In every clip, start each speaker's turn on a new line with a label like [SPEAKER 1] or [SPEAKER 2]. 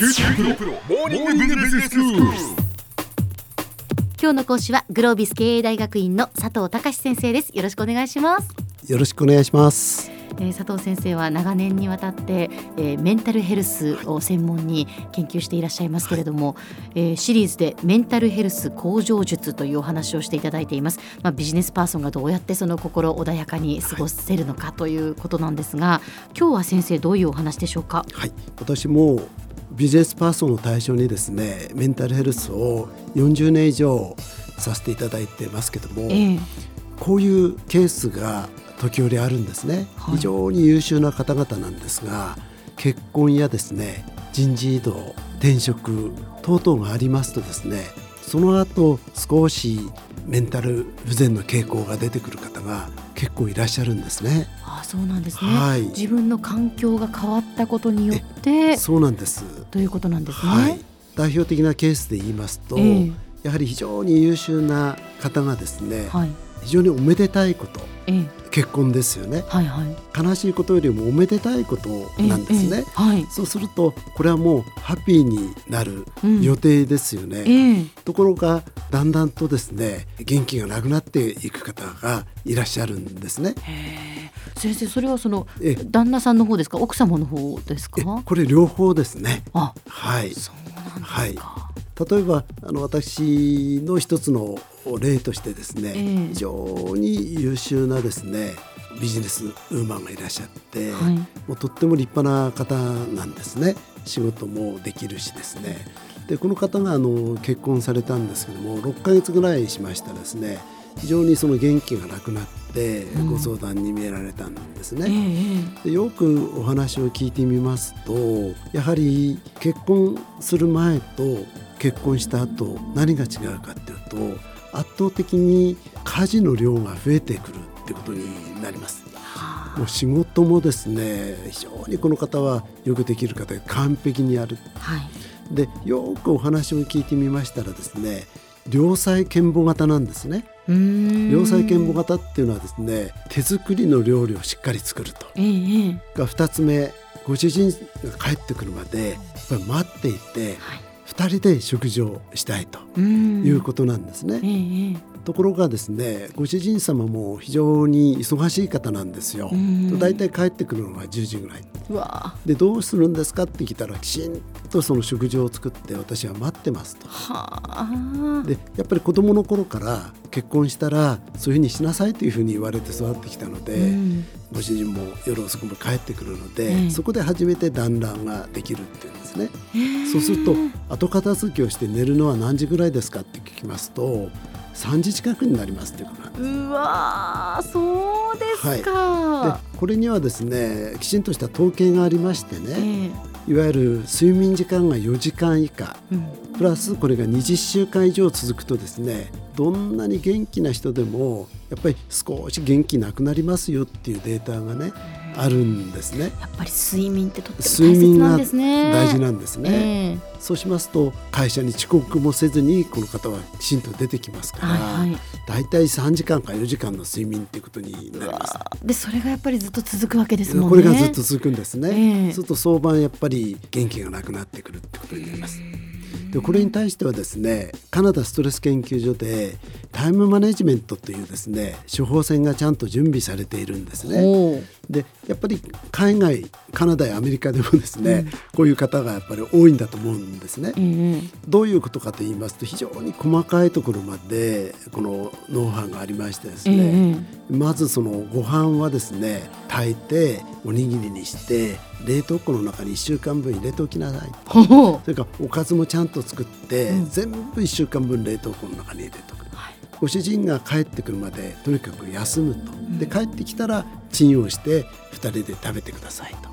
[SPEAKER 1] QT PRO モーニングビジネススクール
[SPEAKER 2] 今日の講師はグロービス経営大学院の佐藤隆先生です。よろしくお願いします、
[SPEAKER 3] よろしくお願いします。
[SPEAKER 2] えー佐藤先生は長年にわたって、えーメンタルヘルスを専門に研究していらっしゃいますけれども、えーシリーズでメンタルヘルス向上術というお話をしていただいています、まあ、ビジネスパーソンがどうやってその心穏やかに過ごせるのかということなんですが今日は先生どういうお話でしょうか？
[SPEAKER 3] はい、私もビジネスパーソンを対象にですね、メンタルヘルスを40年以上させていただいてますけども、
[SPEAKER 2] ええ
[SPEAKER 3] こういうケースが時折あるんですね。
[SPEAKER 2] はい
[SPEAKER 3] 非常に優秀な方々なんですが、結婚やですね、人事異動、転職等々がありますとですね、その後少しメンタル不全の傾向が出てくる方が結構いらっしゃるんですね。
[SPEAKER 2] ああそうなんですね、
[SPEAKER 3] はい。
[SPEAKER 2] 自分の環境が変わったことによって
[SPEAKER 3] そうなんです。
[SPEAKER 2] ということなんですね、
[SPEAKER 3] はい、代表的なケースで言いますと、
[SPEAKER 2] ええ。
[SPEAKER 3] やはり非常に優秀な方がですね、
[SPEAKER 2] はい
[SPEAKER 3] 非常におめでたいこと
[SPEAKER 2] ええ。
[SPEAKER 3] 結婚ですよね。
[SPEAKER 2] はいはい。
[SPEAKER 3] 悲しいことよりもおめでたいことなんですね、
[SPEAKER 2] ええええはい。
[SPEAKER 3] そうするとこれはもうハッピーになる
[SPEAKER 2] うん。
[SPEAKER 3] 予定ですよね、
[SPEAKER 2] ええ。
[SPEAKER 3] ところがだんだんとですね元気がなくなっていく方がいらっしゃるんですね。
[SPEAKER 2] 先生それはその
[SPEAKER 3] ええ。
[SPEAKER 2] 旦那さんの方ですか？奥様の方ですか？
[SPEAKER 3] えこれ両方ですね。
[SPEAKER 2] あ
[SPEAKER 3] はい。
[SPEAKER 2] そうなんですか、
[SPEAKER 3] はい例えばあの私の一つの例としてですね、
[SPEAKER 2] ええ。
[SPEAKER 3] 非常に優秀なですねビジネスウーマンがいらっしゃって、
[SPEAKER 2] はい。
[SPEAKER 3] もうとっても立派な方なんですね。仕事もできるしですね。でこの方があの結婚されたんですけども6ヶ月ぐらいしましたらですね非常にその元気がなくなって
[SPEAKER 2] うん。
[SPEAKER 3] ご相談に見えられたんですね。
[SPEAKER 2] えええ。
[SPEAKER 3] でよくお話を聞いてみますとやはり結婚する前と結婚した後何が違うかっていうと圧倒的に家事の量が増えてくるってことになります。もう仕事もですね非常にこの方はよくできる方で完璧にやる。
[SPEAKER 2] あはい
[SPEAKER 3] でよくお話を聞いてみましたらですね良妻賢母型なんですね。良妻賢母型っていうのはですね手作りの料理をしっかり作ると。
[SPEAKER 2] ええええ
[SPEAKER 3] が2つ目ご主人が帰ってくるまでやっぱり待っていて
[SPEAKER 2] はい
[SPEAKER 3] 2人で食事をしたいということなんですね。
[SPEAKER 2] えええ
[SPEAKER 3] ところがですねご主人様も非常に忙しい方なんですよ
[SPEAKER 2] う。ん
[SPEAKER 3] だいたい帰ってくるのが10時ぐらい。でどうするんですかって聞いたらきちんとその食事を作って私は待ってますと。
[SPEAKER 2] はあ
[SPEAKER 3] でやっぱり子供の頃から結婚したらそういうふうにしなさいというふうに言われて育ってきたので、
[SPEAKER 2] うん
[SPEAKER 3] ご主人も夜遅くも帰ってくるので、
[SPEAKER 2] ええ
[SPEAKER 3] そこで初めて団らんができるっていうんですね。そうすると後片付けをして寝るのは何時ぐらいですかって聞きますと3時近くになりますっていうことなんです。
[SPEAKER 2] うわーそうですか、
[SPEAKER 3] でこれにはですねきちんとした統計がありましてね、
[SPEAKER 2] え
[SPEAKER 3] いわゆる睡眠時間が4時間以下。
[SPEAKER 2] えうん。
[SPEAKER 3] プラスこれが20週間以上続くとですねどんなに元気な人でもやっぱり少し元気なくなりますよっていうデータがねあるんですね。
[SPEAKER 2] やっぱり睡眠ってとっても
[SPEAKER 3] 睡
[SPEAKER 2] 大切なん
[SPEAKER 3] 眠が
[SPEAKER 2] ですね。
[SPEAKER 3] 大事なんですね。
[SPEAKER 2] ええ
[SPEAKER 3] そうしますと会社に遅刻もせずにこの方はきちんと出てきますから、
[SPEAKER 2] はいはい。
[SPEAKER 3] だいたい3時間か4時間の睡眠っていうことになります。
[SPEAKER 2] でそれがやっぱりずっと続くわけですもんね。
[SPEAKER 3] これがずっと続くんですね。
[SPEAKER 2] ええ
[SPEAKER 3] そうすると早晩やっぱり元気がなくなってくるってことになります。でこれに対してはですねカナダストレス研究所でタイムマネジメントというですね処方箋がちゃんと準備されているんですね。でやっぱり海外カナダやアメリカでもですね、こういう方がやっぱり多いんだと思うんですね。
[SPEAKER 2] ええ
[SPEAKER 3] どういうことかと言いますと非常に細かいところまでこのノウハウがありましてです
[SPEAKER 2] え
[SPEAKER 3] ね、
[SPEAKER 2] え
[SPEAKER 3] まずそのご飯はですね炊いておにぎりにして冷凍庫の中に1週間分入れておきなさい
[SPEAKER 2] ほほ
[SPEAKER 3] それからおかずもちゃんと作って、
[SPEAKER 2] うん。
[SPEAKER 3] 全部1週間分冷凍庫の中に入れておく。
[SPEAKER 2] はい
[SPEAKER 3] ご主人が帰ってくるまでとにかく休むと。で帰ってきたらチンをして2人で食べてくださいと。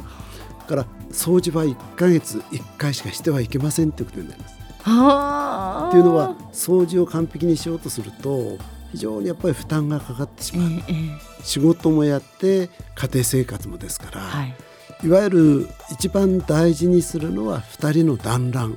[SPEAKER 3] だから掃除は1ヶ月1回しかしてはいけませんってことになります。
[SPEAKER 2] はあ。
[SPEAKER 3] っていうのは掃除を完璧にしようとすると非常にやっぱり負担がかかってし
[SPEAKER 2] え
[SPEAKER 3] まう、
[SPEAKER 2] ええ
[SPEAKER 3] 仕事もやって家庭生活もですから、
[SPEAKER 2] えはい。
[SPEAKER 3] いわゆる一番大事にするのは2人の団らん。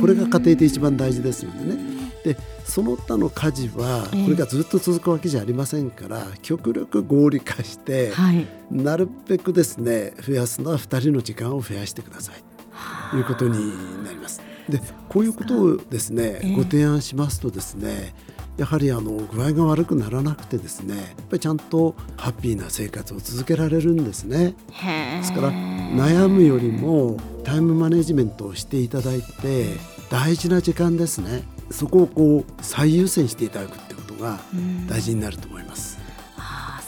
[SPEAKER 3] これが家庭で一番大事ですのでね。でその他の家事は
[SPEAKER 2] ええ。
[SPEAKER 3] これがずっと続くわけじゃありませんから極力合理化して
[SPEAKER 2] はい。
[SPEAKER 3] なるべくですね増やすのは2人の時間を増やしてください。いうことになります。でこういうことをですね、
[SPEAKER 2] ええ。
[SPEAKER 3] ご提案しますとですねやはりあの具合が悪くならなくてですねやっぱりちゃんとハッピーな生活を続けられるんですね。ですから悩むよりもタイムマネジメントをしていただいて大事な時間ですねそこをこう最優先していただくってことが
[SPEAKER 2] うん
[SPEAKER 3] 大事になると思います。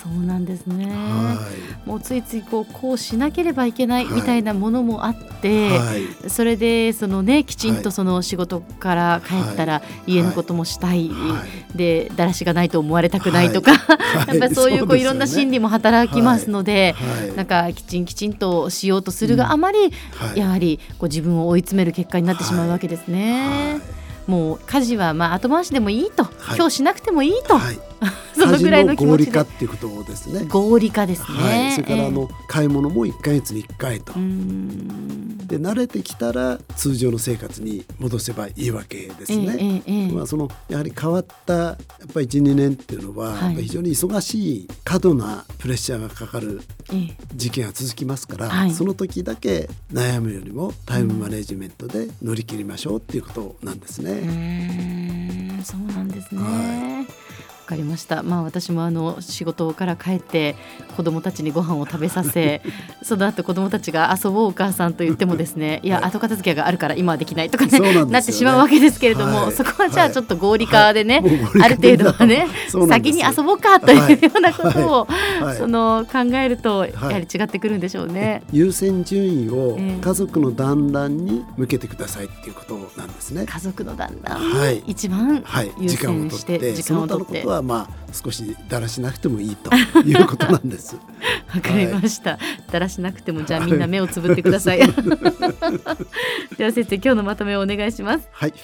[SPEAKER 2] そうなんですね。
[SPEAKER 3] は
[SPEAKER 2] もうついついこうこうしなければいけない
[SPEAKER 3] はい。
[SPEAKER 2] みたいなものもあっ
[SPEAKER 3] い、
[SPEAKER 2] て、
[SPEAKER 3] はい。
[SPEAKER 2] それでそのねきちん
[SPEAKER 3] はい。
[SPEAKER 2] とその仕事から帰ったら家のこともしたい、
[SPEAKER 3] はい。
[SPEAKER 2] でだらしがないと思われたくないとか、
[SPEAKER 3] はい。
[SPEAKER 2] やっぱりそういうこういろんな心理も働きますので、
[SPEAKER 3] はい。
[SPEAKER 2] なんかきちんきちんとしようとするがあまり、
[SPEAKER 3] はい。
[SPEAKER 2] やはりこう自分を追い詰める結果になってしまうわけですね。
[SPEAKER 3] はい
[SPEAKER 2] もう家事はまあ後回しでもいいと、
[SPEAKER 3] はい。
[SPEAKER 2] 今日しなくてもいいと、
[SPEAKER 3] はい、
[SPEAKER 2] そのぐらいの気持ちで。
[SPEAKER 3] 合理化っていうことですね。
[SPEAKER 2] 合理化ですね。
[SPEAKER 3] はい、それからあ
[SPEAKER 2] え
[SPEAKER 3] の買い物も1ヶ月に1回と。で慣れてきたら通常の生活に戻せばいいわけです
[SPEAKER 2] ええ
[SPEAKER 3] ね。
[SPEAKER 2] ええええ。
[SPEAKER 3] まあ、そのやはり変わったやっぱり12年っていうのは、非常に忙しい過度なプレッシャーがかかる
[SPEAKER 2] ええ
[SPEAKER 3] 時期が続きますから、
[SPEAKER 2] はい
[SPEAKER 3] その時だけ悩むよりもタイムマネジメントで乗り切りましょうっていうことなんです
[SPEAKER 2] う
[SPEAKER 3] ね。
[SPEAKER 2] ーんそうなんですね。
[SPEAKER 3] は
[SPEAKER 2] わかりました。まあ私もあの仕事から帰って子供たちにご飯を食べさせ、その後子供たちが遊ぼうお母さんと言ってもですね、いや
[SPEAKER 3] はい。
[SPEAKER 2] 後片付けがあるから今はできないとかね
[SPEAKER 3] なね。
[SPEAKER 2] なってしまうわけですけれども、
[SPEAKER 3] はい。
[SPEAKER 2] そこはじゃあちょっと合理化でね、
[SPEAKER 3] はい。
[SPEAKER 2] ある程度はね先に遊ぼうかというようなことを、その考えるとやはり違ってくるんでしょうね。
[SPEAKER 3] 優先順位を
[SPEAKER 2] ええ。
[SPEAKER 3] 家族の団らんに向けてくださいっていうことなんですね。
[SPEAKER 2] 家族の旦那
[SPEAKER 3] はい。
[SPEAKER 2] 一番
[SPEAKER 3] はい、
[SPEAKER 2] 優
[SPEAKER 3] 時間を
[SPEAKER 2] 先して時間をとって。
[SPEAKER 3] とはまあ少しだらしなくてもいいということなんです。
[SPEAKER 2] わかりました。だらしなくてもじゃあみんな目をつぶってください。では先生今日のまとめをお願いします。
[SPEAKER 3] はい、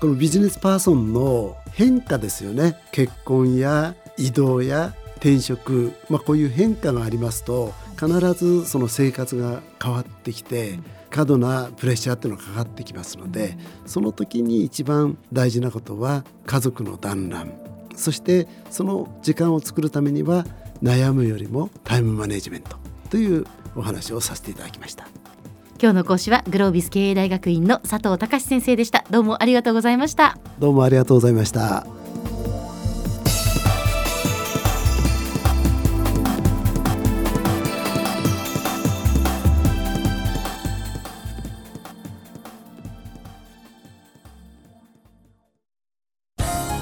[SPEAKER 3] このビジネスパーソンの変化ですよね結婚や移動や転職、まあ、こういう変化がありますと必ずその生活が変わってきて過度なプレッシャーっていうのがかかってきますのでその時に一番大事なことは家族の団らんそしてその時間を作るためには悩むよりもタイムマネジメントというお話をさせていただきました。
[SPEAKER 2] 今日の講師はグロービス経営大学院の佐藤隆先生でした。どうもありがとうございました。
[SPEAKER 3] どうもありがとうございました。